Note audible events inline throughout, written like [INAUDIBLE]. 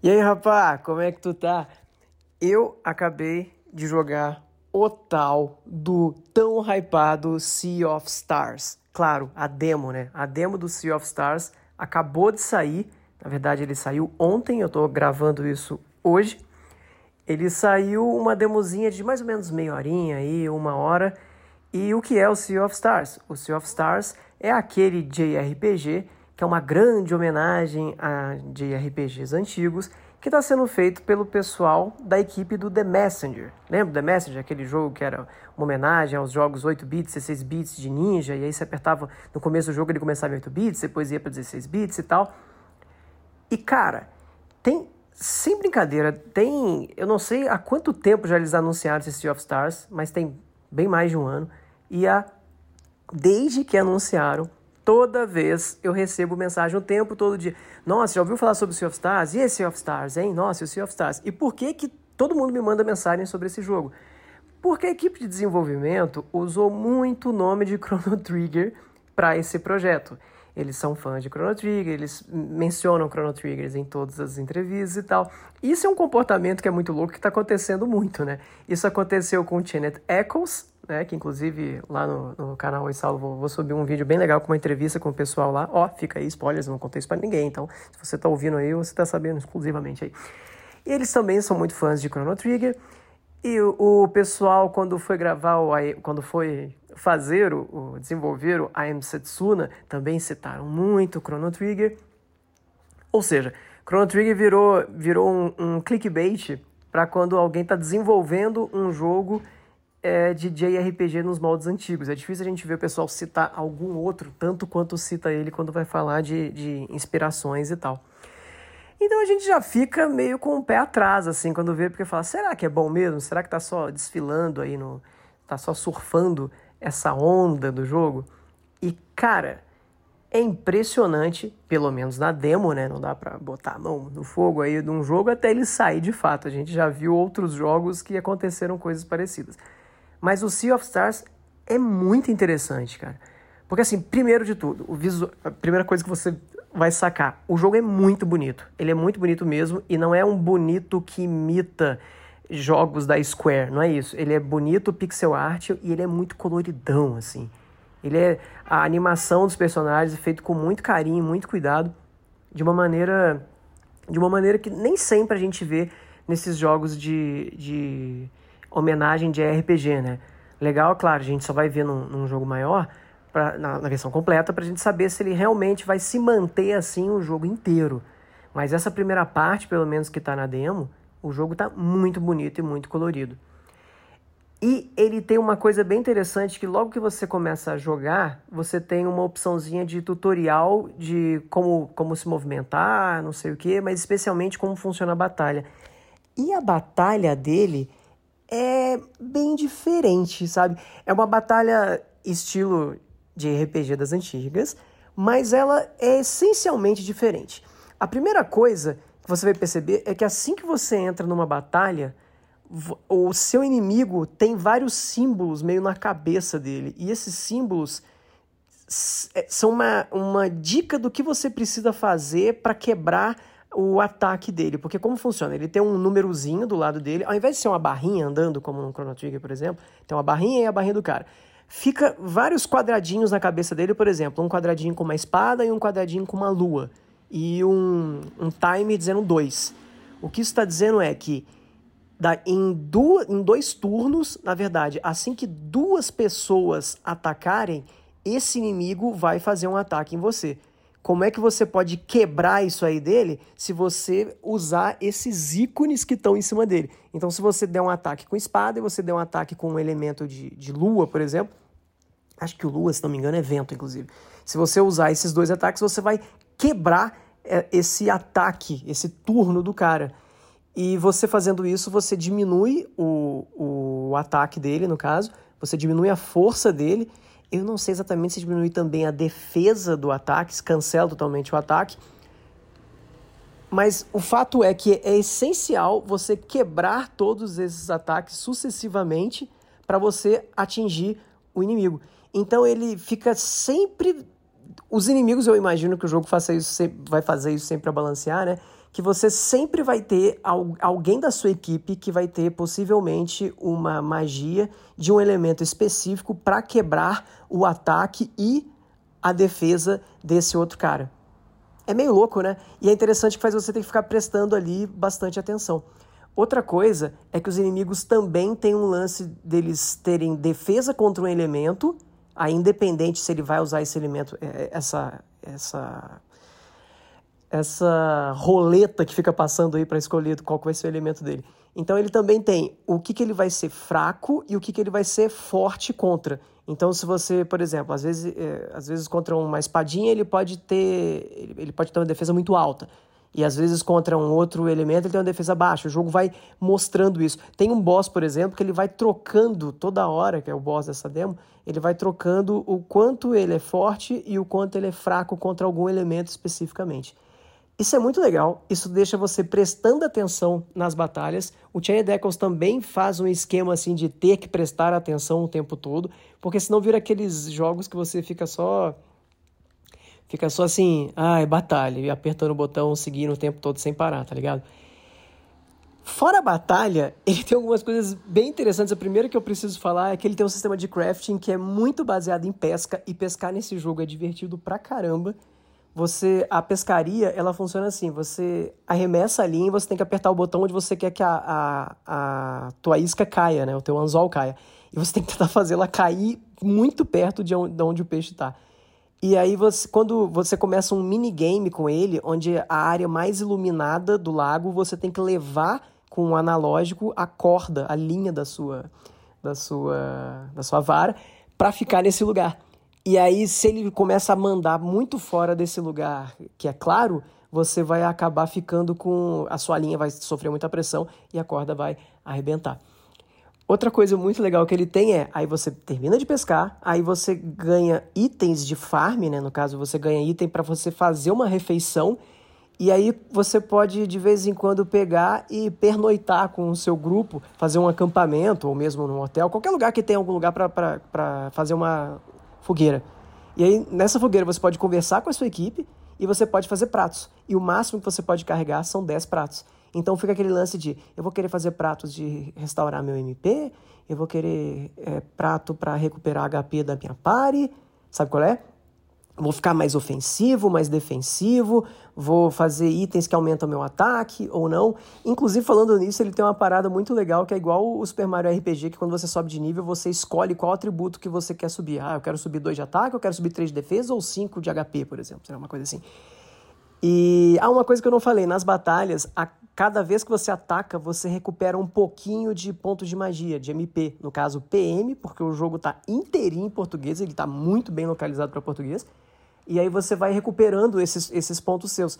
E aí, rapá, como é que tu tá? Eu acabei de jogar o tal do tão hypado Sea of Stars. Claro, a demo, né? A demo do Sea of Stars acabou de sair. Na verdade, ele saiu ontem, eu tô gravando isso hoje. Ele saiu uma demozinha de mais ou menos meia horinha aí, uma hora. E o que é o Sea of Stars? O Sea of Stars é aquele JRPG que é uma grande homenagem a JRPGs antigos, que está sendo feito pelo pessoal da equipe do The Messenger. Lembra The Messenger, aquele jogo que era uma homenagem aos jogos 8 bits, 16 bits de ninja, e aí você apertava no começo do jogo ele começava em 8 bits, depois ia para 16 bits e tal. E cara, tem sem brincadeira, tem, eu não sei há quanto tempo já eles anunciaram esse Sea of Stars, mas tem bem mais de um ano. E a desde que anunciaram, toda vez eu recebo mensagem o tempo todo dia. Nossa, já ouviu falar sobre o Sea of Stars? E esse Sea of Stars, hein? Nossa, o Sea of Stars. E por que que todo mundo me manda mensagem sobre esse jogo? Porque a equipe de desenvolvimento usou muito o nome de Chrono [LAUGHS] Trigger para esse projeto. Eles são fãs de Chrono Trigger, eles mencionam Chrono Triggers em todas as entrevistas e tal. Isso é um comportamento que é muito louco, que está acontecendo muito, né? Isso aconteceu com o Janet Eccles, né? Que inclusive lá no, no canal Oi Saulo vou, subir um vídeo bem legal com uma entrevista com o pessoal lá. Ó, fica aí, spoilers, não contei isso para ninguém. Então, se você está ouvindo aí, você está sabendo exclusivamente aí. E eles também são muito fãs de Chrono Trigger. E o, o pessoal, quando foi gravar, o, quando foi fazer, o, desenvolver o I Am Setsuna, também citaram muito Chrono Trigger. Ou seja, Chrono Trigger virou, virou um, um clickbait para quando alguém está desenvolvendo um jogo é, de JRPG nos moldes antigos. É difícil a gente ver o pessoal citar algum outro, tanto quanto cita ele quando vai falar de, de inspirações e tal. Então a gente já fica meio com o pé atrás, assim, quando vê, porque fala, será que é bom mesmo? Será que tá só desfilando aí no. tá só surfando essa onda do jogo? E, cara, é impressionante, pelo menos na demo, né? Não dá pra botar a mão no fogo aí de um jogo até ele sair de fato. A gente já viu outros jogos que aconteceram coisas parecidas. Mas o Sea of Stars é muito interessante, cara. Porque assim, primeiro de tudo, o visual, a primeira coisa que você vai sacar, o jogo é muito bonito. Ele é muito bonito mesmo e não é um bonito que imita jogos da Square, não é isso. Ele é bonito, pixel art e ele é muito coloridão, assim. Ele é a animação dos personagens é feito com muito carinho, muito cuidado, de uma maneira de uma maneira que nem sempre a gente vê nesses jogos de, de homenagem de RPG, né? Legal, claro, a gente só vai ver num, num jogo maior, pra, na, na versão completa, para a gente saber se ele realmente vai se manter assim o jogo inteiro. Mas essa primeira parte, pelo menos que está na demo, o jogo está muito bonito e muito colorido. E ele tem uma coisa bem interessante que logo que você começa a jogar, você tem uma opçãozinha de tutorial de como, como se movimentar, não sei o que, mas especialmente como funciona a batalha. E a batalha dele é bem diferente, sabe? É uma batalha estilo de RPG das antigas, mas ela é essencialmente diferente. A primeira coisa que você vai perceber é que assim que você entra numa batalha, o seu inimigo tem vários símbolos meio na cabeça dele, e esses símbolos é, são uma, uma dica do que você precisa fazer para quebrar o ataque dele. Porque como funciona? Ele tem um númerozinho do lado dele, ao invés de ser uma barrinha andando, como no Chrono Trigger, por exemplo, tem uma barrinha e a barrinha do cara. Fica vários quadradinhos na cabeça dele, por exemplo, um quadradinho com uma espada e um quadradinho com uma lua. E um, um time dizendo dois. O que isso está dizendo é que da, em, du, em dois turnos, na verdade, assim que duas pessoas atacarem, esse inimigo vai fazer um ataque em você. Como é que você pode quebrar isso aí dele se você usar esses ícones que estão em cima dele? Então, se você der um ataque com espada e você der um ataque com um elemento de, de lua, por exemplo, acho que o lua, se não me engano, é vento, inclusive. Se você usar esses dois ataques, você vai quebrar é, esse ataque, esse turno do cara. E você fazendo isso, você diminui o, o ataque dele, no caso, você diminui a força dele eu não sei exatamente se diminui também a defesa do ataque, se cancela totalmente o ataque. Mas o fato é que é essencial você quebrar todos esses ataques sucessivamente para você atingir o inimigo. Então ele fica sempre. Os inimigos, eu imagino que o jogo faça isso, vai fazer isso sempre para balancear, né? Que você sempre vai ter alguém da sua equipe que vai ter possivelmente uma magia de um elemento específico para quebrar o ataque e a defesa desse outro cara. É meio louco, né? E é interessante que faz você ter que ficar prestando ali bastante atenção. Outra coisa é que os inimigos também têm um lance deles terem defesa contra um elemento, aí independente se ele vai usar esse elemento, é, é, essa essa essa roleta que fica passando aí para escolher qual vai ser o elemento dele. Então ele também tem o que, que ele vai ser fraco e o que, que ele vai ser forte contra. Então, se você, por exemplo, às vezes, é, às vezes contra uma espadinha ele pode ter. Ele pode ter uma defesa muito alta. E às vezes contra um outro elemento ele tem uma defesa baixa. O jogo vai mostrando isso. Tem um boss, por exemplo, que ele vai trocando toda hora, que é o boss dessa demo, ele vai trocando o quanto ele é forte e o quanto ele é fraco contra algum elemento especificamente. Isso é muito legal, isso deixa você prestando atenção nas batalhas. O Chain Deckles também faz um esquema assim de ter que prestar atenção o tempo todo, porque senão vira aqueles jogos que você fica só fica só assim, ai, batalha, e apertando o botão, seguindo o tempo todo sem parar, tá ligado? Fora a batalha, [LAUGHS] ele tem algumas coisas bem interessantes. A primeira que eu preciso falar é que ele tem um sistema de crafting que é muito baseado em pesca, e pescar nesse jogo é divertido pra caramba você a pescaria ela funciona assim você arremessa a linha e você tem que apertar o botão onde você quer que a, a, a tua isca caia né? O teu anzol caia. E você tem que tentar [LAUGHS] fazê-la cair muito perto de onde, de onde o peixe está e aí você quando você começa um minigame com ele onde a área mais iluminada do lago você tem que levar com um analógico a corda a linha da sua da sua da sua vara para ficar nesse lugar e aí, se ele começa a mandar muito fora desse lugar, que é claro, você vai acabar ficando com. A sua linha vai sofrer muita pressão e a corda vai arrebentar. Outra coisa muito legal que ele tem é, aí você termina de pescar, aí você ganha itens de farm, né? No caso, você ganha item para você fazer uma refeição, e aí você pode de vez em quando pegar e pernoitar com o seu grupo, fazer um acampamento, ou mesmo num hotel, qualquer lugar que tenha algum lugar para fazer uma, fogueira. E aí, nessa fogueira, você pode conversar com a sua equipe e você pode fazer pratos. E o máximo que você pode carregar são 10 pratos. Então fica aquele lance de eu vou querer fazer pratos de restaurar meu MP, eu vou querer é, prato para recuperar HP da minha pare, sabe qual é? Vou ficar mais ofensivo, mais defensivo, vou fazer itens que aumentam meu ataque ou não. Inclusive, falando nisso, ele tem uma parada muito legal que é igual o Super Mario RPG, que quando você sobe de nível, você escolhe qual atributo que você quer subir. Ah, eu quero subir 2 de ataque, eu quero subir 3 de defesa ou 5 de HP, por exemplo. Será uma coisa assim. E há ah, uma coisa que eu não falei, nas batalhas, a cada vez que você ataca, você recupera um pouquinho de pontos de magia, de MP, no caso PM, porque o jogo está inteirinho em português, ele está muito bem localizado para português. E aí você vai recuperando esses, esses pontos seus.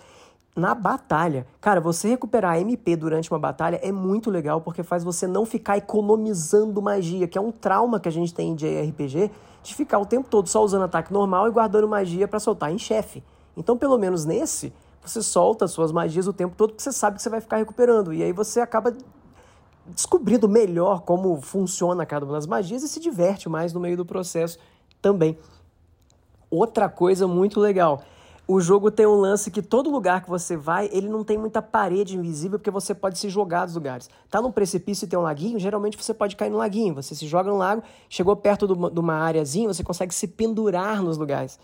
Na batalha, cara, você recuperar MP durante uma batalha é muito legal porque faz você não ficar economizando magia, que é um trauma que a gente tem de RPG, de ficar o tempo todo só usando ataque normal e guardando magia para soltar em chefe. Então, pelo menos nesse, você solta suas magias o tempo todo porque você sabe que você vai ficar recuperando. E aí você acaba descobrindo melhor como funciona cada uma das magias e se diverte mais no meio do processo também. Outra coisa muito legal. O jogo tem um lance que todo lugar que você vai, ele não tem muita parede invisível porque você pode se jogar dos lugares. Tá num precipício e tem um laguinho, geralmente você pode cair no laguinho. Você se joga no lago, chegou perto de uma areazinha, você consegue se pendurar nos lugares.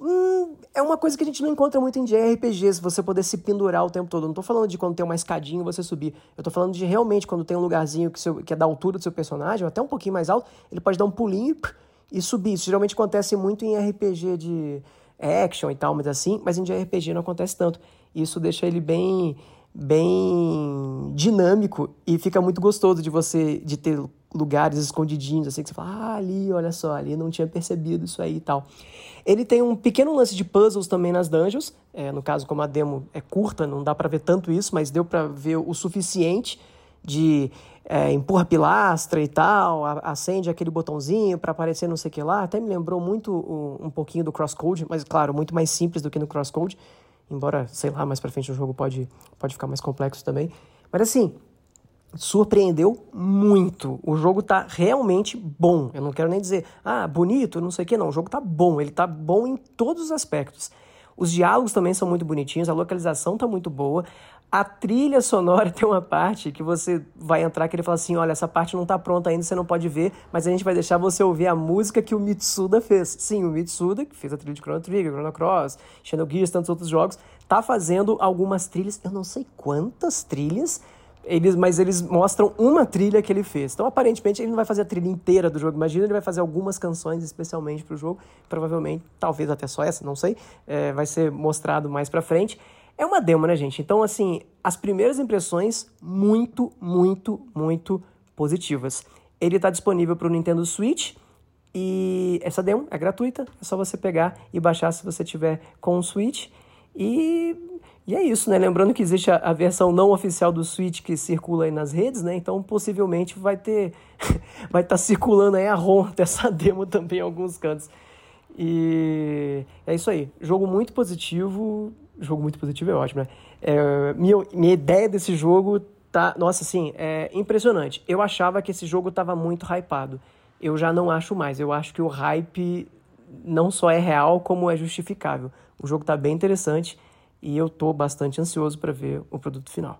Hum, é uma coisa que a gente não encontra muito em JRPGs, você poder se pendurar o tempo todo. Não tô falando de quando tem uma escadinha você subir. Eu tô falando de realmente quando tem um lugarzinho que, seu, que é da altura do seu personagem, ou até um pouquinho mais alto, ele pode dar um pulinho e subir. Isso geralmente acontece muito em RPG de action e tal, mas assim, mas em RPG não acontece tanto. Isso deixa ele bem bem dinâmico e fica muito gostoso de você de ter lugares escondidinhos assim que você fala, ah, ali, olha só, ali não tinha percebido isso aí e tal. Ele tem um pequeno lance de puzzles também nas dungeons, é, no caso como a demo é curta, não dá para ver tanto isso, mas deu para ver o suficiente de é, empurra pilastra e tal, acende aquele botãozinho para aparecer não sei o que lá. Até me lembrou muito um, um pouquinho do Crosscode, mas claro, muito mais simples do que no Crosscode. Embora, sei lá, mais pra frente o jogo pode, pode ficar mais complexo também. Mas assim, surpreendeu muito. O jogo tá realmente bom. Eu não quero nem dizer, ah, bonito, não sei o que, não. O jogo tá bom. Ele tá bom em todos os aspectos. Os diálogos também são muito bonitinhos, a localização tá muito boa. A trilha sonora [LAUGHS] tem uma parte que você vai entrar que ele fala assim: olha, essa parte não tá pronta ainda, você não pode ver, mas a gente vai deixar você ouvir a música que o Mitsuda fez. Sim, o Mitsuda, que fez a trilha de Chrono Trigger, Chrono Cross, Xenogears, tantos outros jogos, tá fazendo algumas trilhas, eu não sei quantas trilhas, eles, mas eles mostram uma trilha que ele fez. Então, aparentemente, ele não vai fazer a trilha inteira do jogo. Imagina, ele vai fazer algumas canções especialmente para o jogo. Provavelmente, talvez até só essa, não sei. É, vai ser mostrado mais para frente. É uma demo, né, gente? Então, assim, as primeiras impressões muito, muito, muito positivas. Ele está disponível para o Nintendo Switch e essa demo é gratuita. É só você pegar e baixar se você tiver com o Switch. E, e é isso, né? Lembrando que existe a, a, versão não oficial do Switch que circula aí nas redes, né? Então possivelmente vai ter. [LAUGHS] vai estar tá circulando aí a ROM dessa demo também em alguns cantos. E é isso aí. Jogo muito positivo jogo muito positivo é ótimo, né? É, minha, minha ideia desse jogo tá. Nossa, assim, é impressionante. Eu achava que esse jogo tava muito hypado. Eu já não acho mais. Eu acho que o hype não só é real, como é justificável. O jogo tá bem interessante e eu tô bastante ansioso para ver o produto final.